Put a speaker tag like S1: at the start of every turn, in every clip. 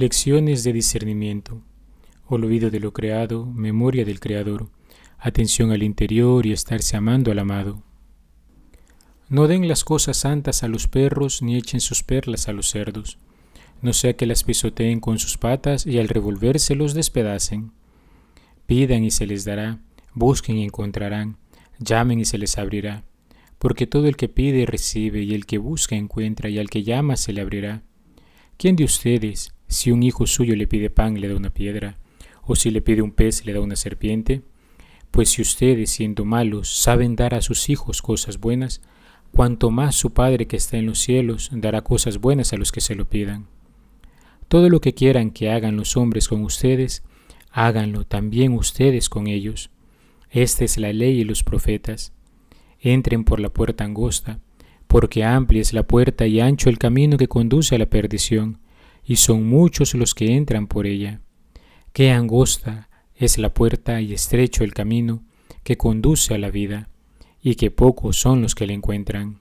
S1: Lecciones de discernimiento. Olvido de lo creado, memoria del Creador. Atención al interior y estarse amando al amado. No den las cosas santas a los perros ni echen sus perlas a los cerdos, no sea que las pisoteen con sus patas y al revolverse los despedacen. Pidan y se les dará, busquen y encontrarán, llamen y se les abrirá, porque todo el que pide recibe y el que busca encuentra y al que llama se le abrirá. ¿Quién de ustedes, si un hijo suyo le pide pan, le da una piedra, o si le pide un pez, le da una serpiente? Pues si ustedes, siendo malos, saben dar a sus hijos cosas buenas, cuanto más su Padre que está en los cielos dará cosas buenas a los que se lo pidan. Todo lo que quieran que hagan los hombres con ustedes, háganlo también ustedes con ellos. Esta es la ley y los profetas. Entren por la puerta angosta, porque amplia es la puerta y ancho el camino que conduce a la perdición, y son muchos los que entran por ella. Qué angosta es la puerta y estrecho el camino que conduce a la vida y que pocos son los que le encuentran.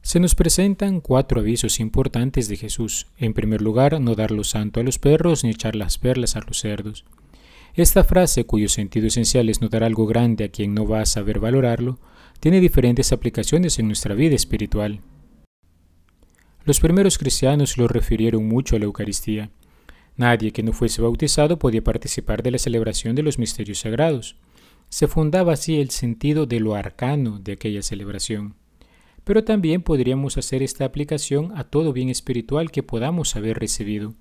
S1: Se nos presentan cuatro avisos importantes de Jesús. En primer lugar, no dar lo santo a los perros ni echar las perlas a los cerdos. Esta frase, cuyo sentido esencial es no dar algo grande a quien no va a saber valorarlo, tiene diferentes aplicaciones en nuestra vida espiritual. Los primeros cristianos lo refirieron mucho a la Eucaristía. Nadie que no fuese bautizado podía participar de la celebración de los misterios sagrados. Se fundaba así el sentido de lo arcano de aquella celebración. Pero también podríamos hacer esta aplicación a todo bien espiritual que podamos haber recibido.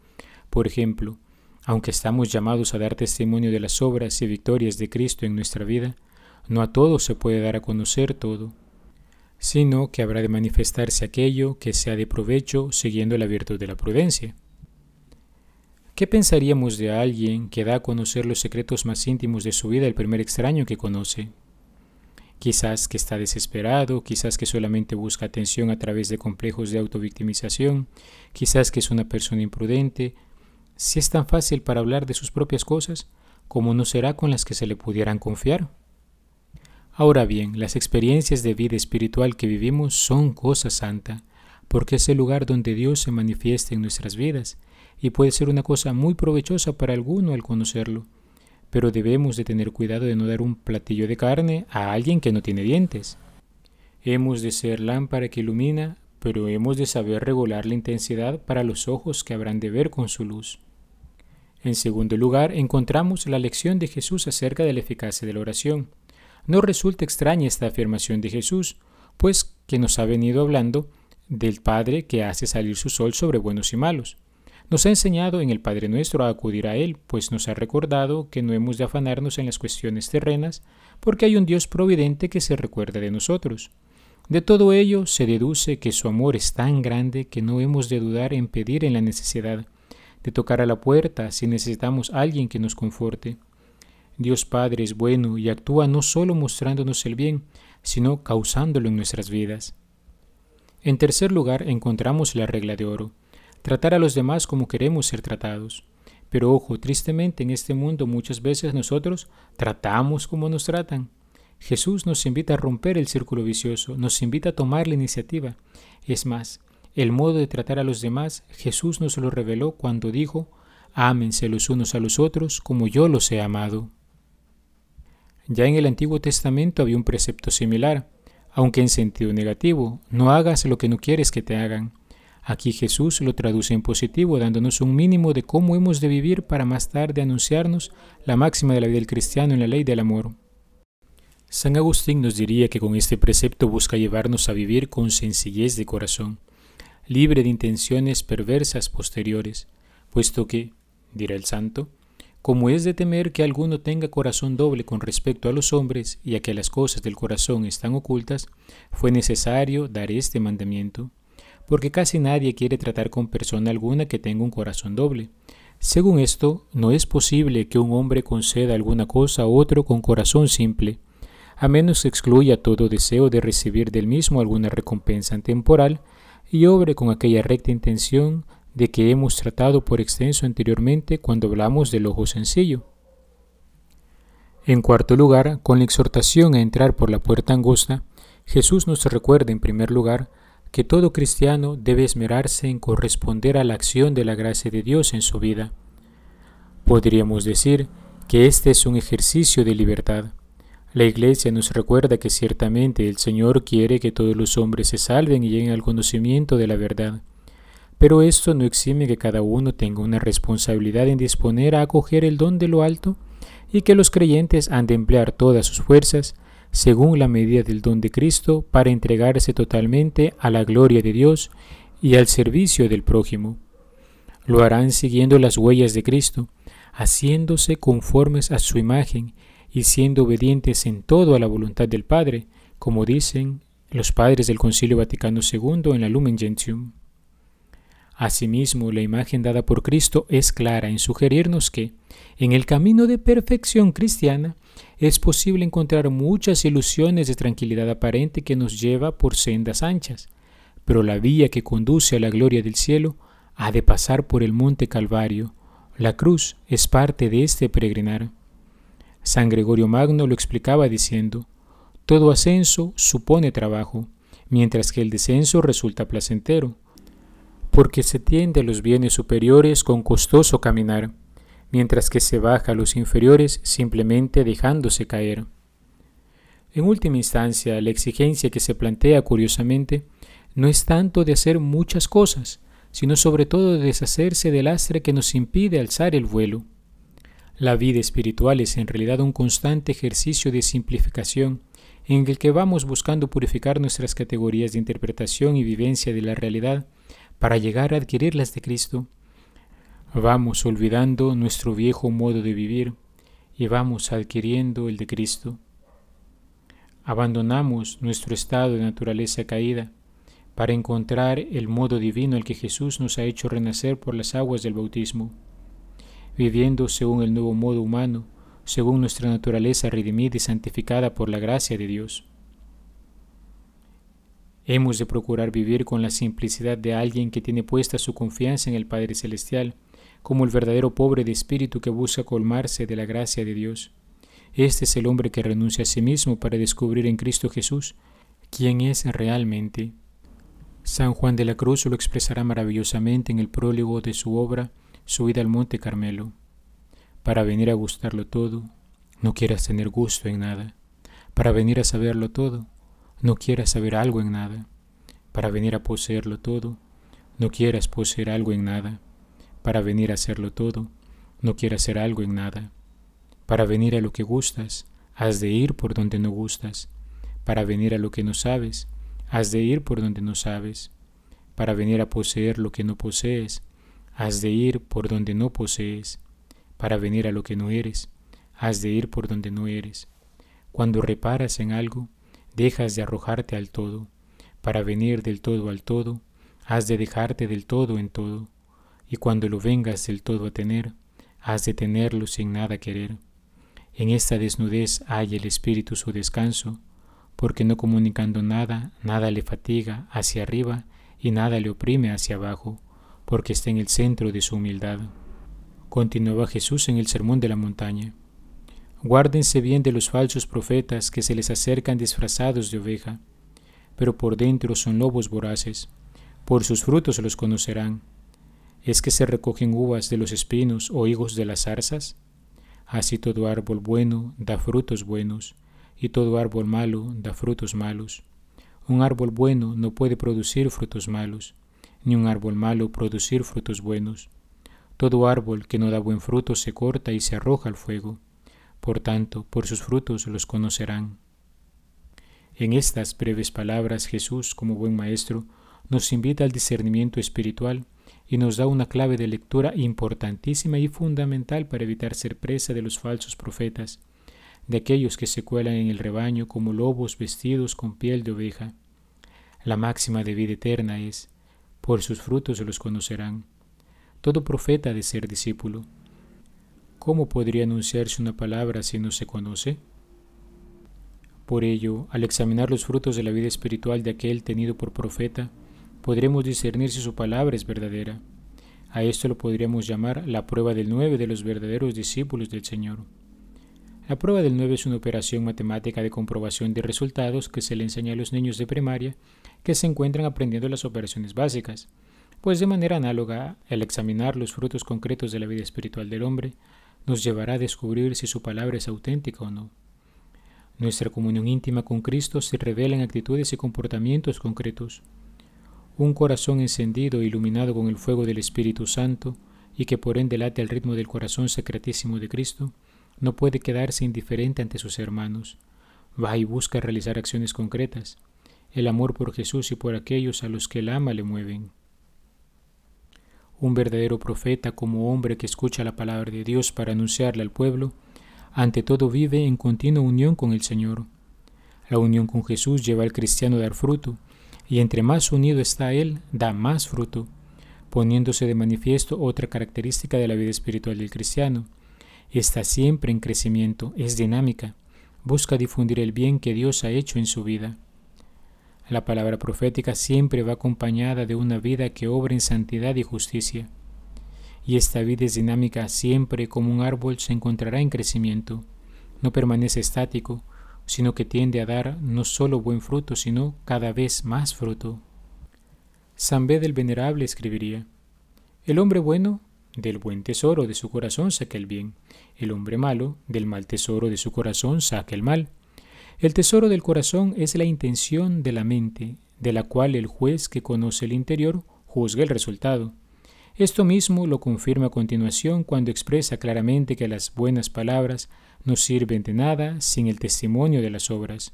S1: Por ejemplo, aunque estamos llamados a dar testimonio de las obras y victorias de Cristo en nuestra vida, no a todos se puede dar a conocer todo, sino que habrá de manifestarse aquello que sea de provecho siguiendo la virtud de la prudencia. ¿Qué pensaríamos de alguien que da a conocer los secretos más íntimos de su vida el primer extraño que conoce? Quizás que está desesperado, quizás que solamente busca atención a través de complejos de autovictimización, quizás que es una persona imprudente. Si es tan fácil para hablar de sus propias cosas, ¿cómo no será con las que se le pudieran confiar? Ahora bien, las experiencias de vida espiritual que vivimos son cosa santa, porque es el lugar donde Dios se manifiesta en nuestras vidas y puede ser una cosa muy provechosa para alguno al conocerlo, pero debemos de tener cuidado de no dar un platillo de carne a alguien que no tiene dientes. Hemos de ser lámpara que ilumina, pero hemos de saber regular la intensidad para los ojos que habrán de ver con su luz. En segundo lugar, encontramos la lección de Jesús acerca de la eficacia de la oración. No resulta extraña esta afirmación de Jesús, pues que nos ha venido hablando del Padre que hace salir su sol sobre buenos y malos. Nos ha enseñado en el Padre Nuestro a acudir a Él, pues nos ha recordado que no hemos de afanarnos en las cuestiones terrenas, porque hay un Dios providente que se recuerda de nosotros. De todo ello se deduce que su amor es tan grande que no hemos de dudar en pedir en la necesidad, de tocar a la puerta si necesitamos alguien que nos conforte. Dios Padre es bueno y actúa no solo mostrándonos el bien, sino causándolo en nuestras vidas. En tercer lugar encontramos la regla de oro tratar a los demás como queremos ser tratados. Pero ojo, tristemente en este mundo muchas veces nosotros tratamos como nos tratan. Jesús nos invita a romper el círculo vicioso, nos invita a tomar la iniciativa. Es más, el modo de tratar a los demás Jesús nos lo reveló cuando dijo, ámense los unos a los otros como yo los he amado. Ya en el Antiguo Testamento había un precepto similar, aunque en sentido negativo, no hagas lo que no quieres que te hagan. Aquí Jesús lo traduce en positivo, dándonos un mínimo de cómo hemos de vivir para más tarde anunciarnos la máxima de la vida del cristiano en la ley del amor. San Agustín nos diría que con este precepto busca llevarnos a vivir con sencillez de corazón, libre de intenciones perversas posteriores, puesto que, dirá el santo, como es de temer que alguno tenga corazón doble con respecto a los hombres y a que las cosas del corazón están ocultas, fue necesario dar este mandamiento porque casi nadie quiere tratar con persona alguna que tenga un corazón doble. Según esto, no es posible que un hombre conceda alguna cosa a otro con corazón simple, a menos que excluya todo deseo de recibir del mismo alguna recompensa temporal y obre con aquella recta intención de que hemos tratado por extenso anteriormente cuando hablamos del ojo sencillo. En cuarto lugar, con la exhortación a entrar por la puerta angosta, Jesús nos recuerda en primer lugar que todo cristiano debe esmerarse en corresponder a la acción de la gracia de Dios en su vida. Podríamos decir que este es un ejercicio de libertad. La Iglesia nos recuerda que ciertamente el Señor quiere que todos los hombres se salven y lleguen al conocimiento de la verdad. Pero esto no exime que cada uno tenga una responsabilidad en disponer a acoger el don de lo alto y que los creyentes han de emplear todas sus fuerzas según la medida del don de Cristo para entregarse totalmente a la gloria de Dios y al servicio del prójimo. Lo harán siguiendo las huellas de Cristo, haciéndose conformes a su imagen y siendo obedientes en todo a la voluntad del Padre, como dicen los padres del Concilio Vaticano II en la Lumen Gentium. Asimismo, la imagen dada por Cristo es clara en sugerirnos que, en el camino de perfección cristiana, es posible encontrar muchas ilusiones de tranquilidad aparente que nos lleva por sendas anchas, pero la vía que conduce a la gloria del cielo ha de pasar por el monte Calvario. La cruz es parte de este peregrinar. San Gregorio Magno lo explicaba diciendo, todo ascenso supone trabajo, mientras que el descenso resulta placentero, porque se tiende a los bienes superiores con costoso caminar, mientras que se baja a los inferiores simplemente dejándose caer. En última instancia, la exigencia que se plantea curiosamente no es tanto de hacer muchas cosas, sino sobre todo de deshacerse del lastre que nos impide alzar el vuelo. La vida espiritual es en realidad un constante ejercicio de simplificación en el que vamos buscando purificar nuestras categorías de interpretación y vivencia de la realidad para llegar a adquirir las de Cristo. Vamos olvidando nuestro viejo modo de vivir y vamos adquiriendo el de Cristo. Abandonamos nuestro estado de naturaleza caída para encontrar el modo divino al que Jesús nos ha hecho renacer por las aguas del bautismo viviendo según el nuevo modo humano, según nuestra naturaleza redimida y santificada por la gracia de Dios. Hemos de procurar vivir con la simplicidad de alguien que tiene puesta su confianza en el Padre Celestial, como el verdadero pobre de espíritu que busca colmarse de la gracia de Dios. Este es el hombre que renuncia a sí mismo para descubrir en Cristo Jesús quién es realmente. San Juan de la Cruz lo expresará maravillosamente en el prólogo de su obra subida al monte Carmelo. Para venir a gustarlo todo, no quieras tener gusto en nada. Para venir a saberlo todo, no quieras saber algo en nada. Para venir a poseerlo todo, no quieras poseer algo en nada. Para venir a hacerlo todo, no quieras hacer algo en nada. Para venir a lo que gustas, has de ir por donde no gustas. Para venir a lo que no sabes, has de ir por donde no sabes. Para venir a poseer lo que no posees, Has de ir por donde no posees, para venir a lo que no eres. Has de ir por donde no eres. Cuando reparas en algo, dejas de arrojarte al todo. Para venir del todo al todo, has de dejarte del todo en todo. Y cuando lo vengas del todo a tener, has de tenerlo sin nada querer. En esta desnudez hay el espíritu su descanso, porque no comunicando nada, nada le fatiga hacia arriba y nada le oprime hacia abajo porque está en el centro de su humildad. Continuaba Jesús en el Sermón de la Montaña. Guárdense bien de los falsos profetas que se les acercan disfrazados de oveja, pero por dentro son lobos voraces. Por sus frutos los conocerán. ¿Es que se recogen uvas de los espinos o higos de las zarzas? Así todo árbol bueno da frutos buenos, y todo árbol malo da frutos malos. Un árbol bueno no puede producir frutos malos, ni un árbol malo producir frutos buenos. Todo árbol que no da buen fruto se corta y se arroja al fuego. Por tanto, por sus frutos los conocerán. En estas breves palabras Jesús, como buen maestro, nos invita al discernimiento espiritual y nos da una clave de lectura importantísima y fundamental para evitar ser presa de los falsos profetas, de aquellos que se cuelan en el rebaño como lobos vestidos con piel de oveja. La máxima de vida eterna es, por sus frutos los conocerán. Todo profeta ha de ser discípulo. ¿Cómo podría anunciarse una palabra si no se conoce? Por ello, al examinar los frutos de la vida espiritual de aquel tenido por profeta, podremos discernir si su palabra es verdadera. A esto lo podríamos llamar la prueba del nueve de los verdaderos discípulos del Señor. La prueba del 9 es una operación matemática de comprobación de resultados que se le enseña a los niños de primaria que se encuentran aprendiendo las operaciones básicas, pues de manera análoga, el examinar los frutos concretos de la vida espiritual del hombre nos llevará a descubrir si su palabra es auténtica o no. Nuestra comunión íntima con Cristo se revela en actitudes y comportamientos concretos. Un corazón encendido e iluminado con el fuego del Espíritu Santo y que por ende late al ritmo del corazón secretísimo de Cristo, no puede quedarse indiferente ante sus hermanos. Va y busca realizar acciones concretas. El amor por Jesús y por aquellos a los que él ama le mueven. Un verdadero profeta como hombre que escucha la palabra de Dios para anunciarla al pueblo, ante todo vive en continua unión con el Señor. La unión con Jesús lleva al cristiano a dar fruto, y entre más unido está Él, da más fruto, poniéndose de manifiesto otra característica de la vida espiritual del cristiano. Está siempre en crecimiento, es dinámica, busca difundir el bien que Dios ha hecho en su vida. La palabra profética siempre va acompañada de una vida que obra en santidad y justicia. Y esta vida es dinámica siempre como un árbol se encontrará en crecimiento. No permanece estático, sino que tiende a dar no solo buen fruto, sino cada vez más fruto. San Bede el Venerable escribiría, El hombre bueno del buen tesoro de su corazón saca el bien, el hombre malo del mal tesoro de su corazón saca el mal. El tesoro del corazón es la intención de la mente, de la cual el juez que conoce el interior juzga el resultado. Esto mismo lo confirma a continuación cuando expresa claramente que las buenas palabras no sirven de nada sin el testimonio de las obras.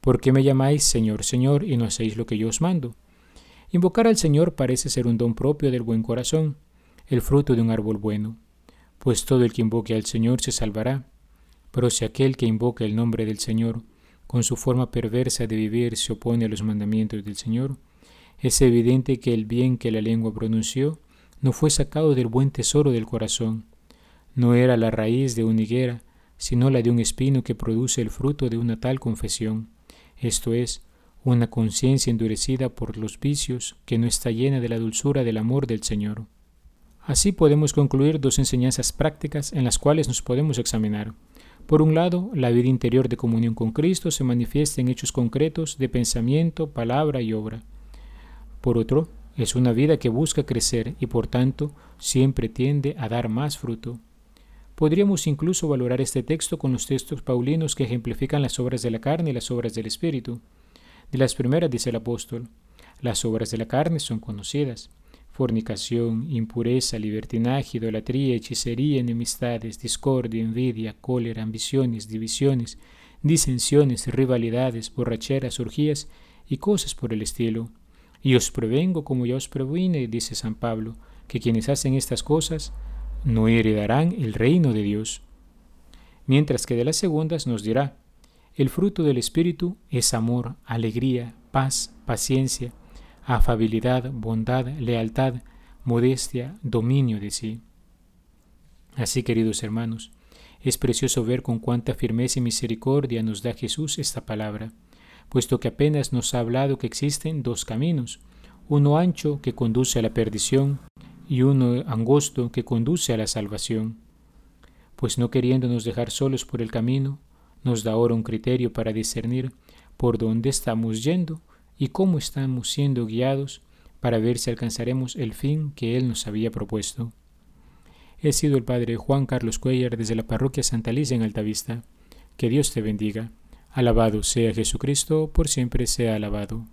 S1: ¿Por qué me llamáis Señor, Señor y no hacéis lo que yo os mando? Invocar al Señor parece ser un don propio del buen corazón, el fruto de un árbol bueno, pues todo el que invoque al Señor se salvará. Pero si aquel que invoca el nombre del Señor, con su forma perversa de vivir, se opone a los mandamientos del Señor, es evidente que el bien que la lengua pronunció no fue sacado del buen tesoro del corazón. No era la raíz de una higuera, sino la de un espino que produce el fruto de una tal confesión, esto es, una conciencia endurecida por los vicios que no está llena de la dulzura del amor del Señor. Así podemos concluir dos enseñanzas prácticas en las cuales nos podemos examinar. Por un lado, la vida interior de comunión con Cristo se manifiesta en hechos concretos de pensamiento, palabra y obra. Por otro, es una vida que busca crecer y por tanto siempre tiende a dar más fruto. Podríamos incluso valorar este texto con los textos paulinos que ejemplifican las obras de la carne y las obras del Espíritu. De las primeras dice el apóstol, las obras de la carne son conocidas, fornicación, impureza, libertinaje, idolatría, hechicería, enemistades, discordia, envidia, cólera, ambiciones, divisiones, disensiones, rivalidades, borracheras, orgías y cosas por el estilo. Y os prevengo, como ya os previne, dice San Pablo, que quienes hacen estas cosas no heredarán el reino de Dios. Mientras que de las segundas nos dirá, el fruto del Espíritu es amor, alegría, paz, paciencia, afabilidad, bondad, lealtad, modestia, dominio de sí. Así, queridos hermanos, es precioso ver con cuánta firmeza y misericordia nos da Jesús esta palabra, puesto que apenas nos ha hablado que existen dos caminos, uno ancho que conduce a la perdición y uno angosto que conduce a la salvación. Pues no queriéndonos dejar solos por el camino, nos da ahora un criterio para discernir por dónde estamos yendo y cómo estamos siendo guiados para ver si alcanzaremos el fin que Él nos había propuesto. He sido el Padre Juan Carlos Cuellar desde la parroquia Santa Alicia en Altavista. Que Dios te bendiga. Alabado sea Jesucristo, por siempre sea alabado.